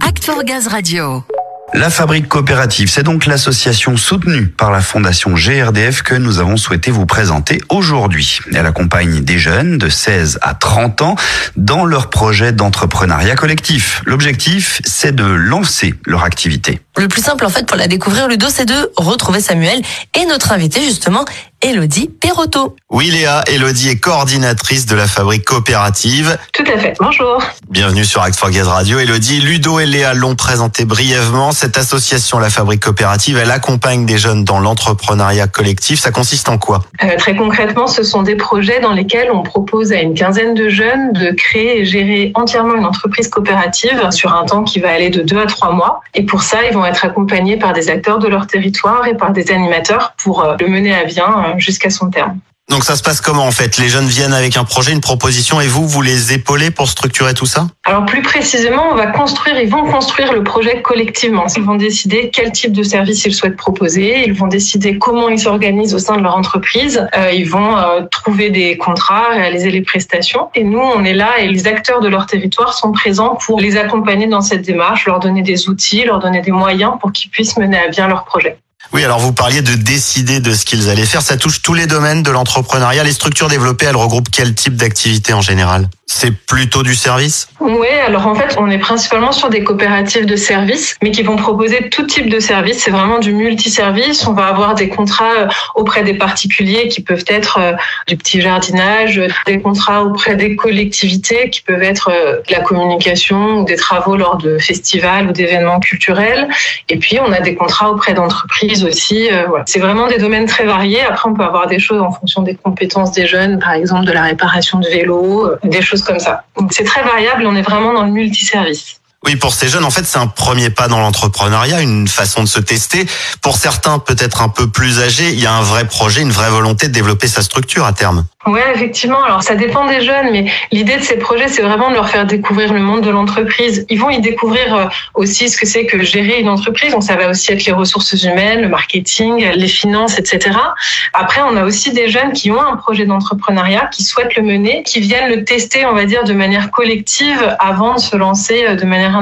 Act for Gaz Radio. La Fabrique Coopérative, c'est donc l'association soutenue par la Fondation GRDF que nous avons souhaité vous présenter aujourd'hui. Elle accompagne des jeunes de 16 à 30 ans dans leur projet d'entrepreneuriat collectif. L'objectif, c'est de lancer leur activité. Le plus simple en fait pour la découvrir, Ludo, c'est de retrouver Samuel et notre invité justement, Elodie Perotto. Oui Léa, Elodie est coordinatrice de la fabrique coopérative. Tout à fait, bonjour. Bienvenue sur Act for Gaz Radio. Elodie, Ludo et Léa l'ont présenté brièvement. Cette association, la fabrique coopérative, elle accompagne des jeunes dans l'entrepreneuriat collectif. Ça consiste en quoi? Euh, Très concrètement, ce sont des projets dans lesquels on propose à une quinzaine de jeunes de créer et gérer entièrement une entreprise coopérative sur un temps qui va aller de deux à trois mois. Et pour ça, ils vont être accompagnés par des acteurs de leur territoire et par des animateurs pour euh, le mener à bien euh, jusqu'à son terme. Donc ça se passe comment en fait? Les jeunes viennent avec un projet, une proposition et vous, vous les épaulez pour structurer tout ça? Alors plus précisément, on va construire, ils vont construire le projet collectivement. Ils vont décider quel type de service ils souhaitent proposer, ils vont décider comment ils s'organisent au sein de leur entreprise, Euh, ils vont euh, trouver des contrats, réaliser les prestations. Et nous, on est là et les acteurs de leur territoire sont présents pour les accompagner dans cette démarche, leur donner des outils, leur donner des moyens pour qu'ils puissent mener à bien leur projet. Oui, alors vous parliez de décider de ce qu'ils allaient faire. Ça touche tous les domaines de l'entrepreneuriat. Les structures développées, elles regroupent quel type d'activité en général? C'est plutôt du service Oui, alors en fait, on est principalement sur des coopératives de services, mais qui vont proposer tout type de services. C'est vraiment du multiservice. On va avoir des contrats euh, auprès des particuliers qui peuvent être euh, du petit jardinage, des contrats auprès des collectivités qui peuvent être euh, de la communication ou des travaux lors de festivals ou d'événements culturels. Et puis, on a des contrats auprès d'entreprises aussi. euh. C'est vraiment des domaines très variés. Après, on peut avoir des choses en fonction des compétences des jeunes, par exemple de la réparation de vélos, euh, des choses comme ça. Donc, c'est très variable. On est vraiment dans le multiservice. Oui, pour ces jeunes, en fait, c'est un premier pas dans l'entrepreneuriat, une façon de se tester. Pour certains, peut-être un peu plus âgés, il y a un vrai projet, une vraie volonté de développer sa structure à terme. Ouais, effectivement. Alors, ça dépend des jeunes, mais l'idée de ces projets, c'est vraiment de leur faire découvrir le monde de l'entreprise. Ils vont y découvrir euh, aussi ce que c'est que gérer une entreprise. Donc, ça va aussi être les ressources humaines, le marketing, les finances, etc. Après, on a aussi des jeunes qui ont un projet d'entrepreneuriat, qui souhaitent le mener, qui viennent le tester, on va dire, de manière collective avant de se lancer euh, de manière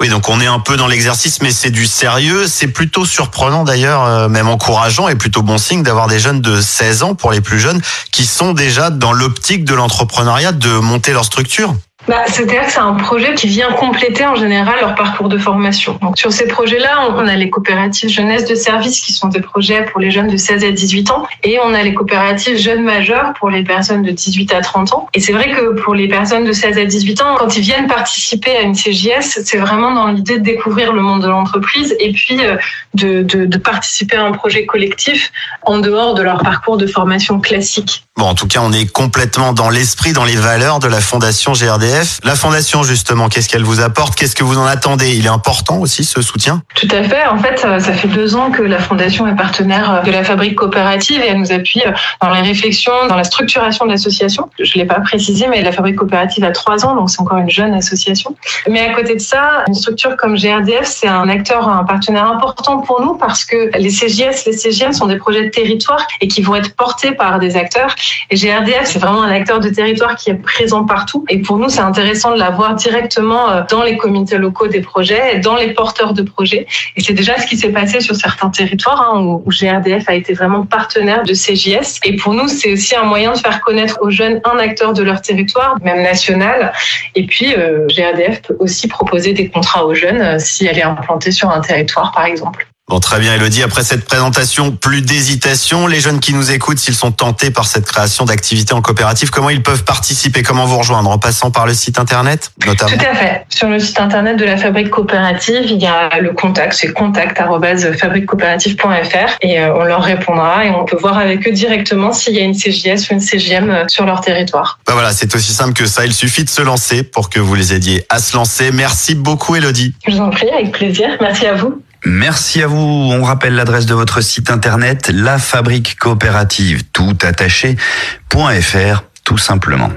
Oui, donc on est un peu dans l'exercice, mais c'est du sérieux. C'est plutôt surprenant d'ailleurs, euh, même encourageant et plutôt bon signe d'avoir des jeunes de 16 ans pour les plus jeunes qui sont déjà dans l'optique de l'entrepreneuriat, de monter leur structure. Bah, C'est-à-dire que c'est un projet qui vient compléter en général leur parcours de formation. Donc sur ces projets-là, on a les coopératives jeunesse de service qui sont des projets pour les jeunes de 16 à 18 ans et on a les coopératives jeunes majeurs pour les personnes de 18 à 30 ans. Et c'est vrai que pour les personnes de 16 à 18 ans, quand ils viennent participer à une CJS, c'est vraiment dans l'idée de découvrir le monde de l'entreprise et puis euh, de, de, de participer à un projet collectif en dehors de leur parcours de formation classique. Bon, en tout cas, on est complètement dans l'esprit, dans les valeurs de la Fondation GRDF. La Fondation, justement, qu'est-ce qu'elle vous apporte? Qu'est-ce que vous en attendez? Il est important aussi, ce soutien? Tout à fait. En fait, ça fait deux ans que la Fondation est partenaire de la fabrique coopérative et elle nous appuie dans les réflexions, dans la structuration de l'association. Je l'ai pas précisé, mais la fabrique coopérative a trois ans, donc c'est encore une jeune association. Mais à côté de ça, une structure comme GRDF, c'est un acteur, un partenaire important pour nous parce que les CJS, les CGM sont des projets de territoire et qui vont être portés par des acteurs. Et GRDF, c'est vraiment un acteur de territoire qui est présent partout. Et pour nous, c'est intéressant de l'avoir directement euh, dans les comités locaux des projets, et dans les porteurs de projets. Et c'est déjà ce qui s'est passé sur certains territoires hein, où, où GRDF a été vraiment partenaire de CJS. Et pour nous, c'est aussi un moyen de faire connaître aux jeunes un acteur de leur territoire, même national. Et puis, euh, GRDF peut aussi proposer des contrats aux jeunes euh, si elle est implantée sur un territoire, par exemple. Bon, très bien, Elodie. Après cette présentation, plus d'hésitation. Les jeunes qui nous écoutent, s'ils sont tentés par cette création d'activités en coopérative, comment ils peuvent participer? Comment vous rejoindre? En passant par le site internet, notamment? Tout à fait. Sur le site internet de la Fabrique Coopérative, il y a le contact, c'est contact@fabriquecoopérative.fr et euh, on leur répondra et on peut voir avec eux directement s'il y a une CJS ou une CGM euh, sur leur territoire. Bah voilà, c'est aussi simple que ça. Il suffit de se lancer pour que vous les aidiez à se lancer. Merci beaucoup, Elodie. Je vous en prie, avec plaisir. Merci à vous. Merci à vous. On rappelle l'adresse de votre site internet, la fabrique coopérative tout attaché.fr tout simplement.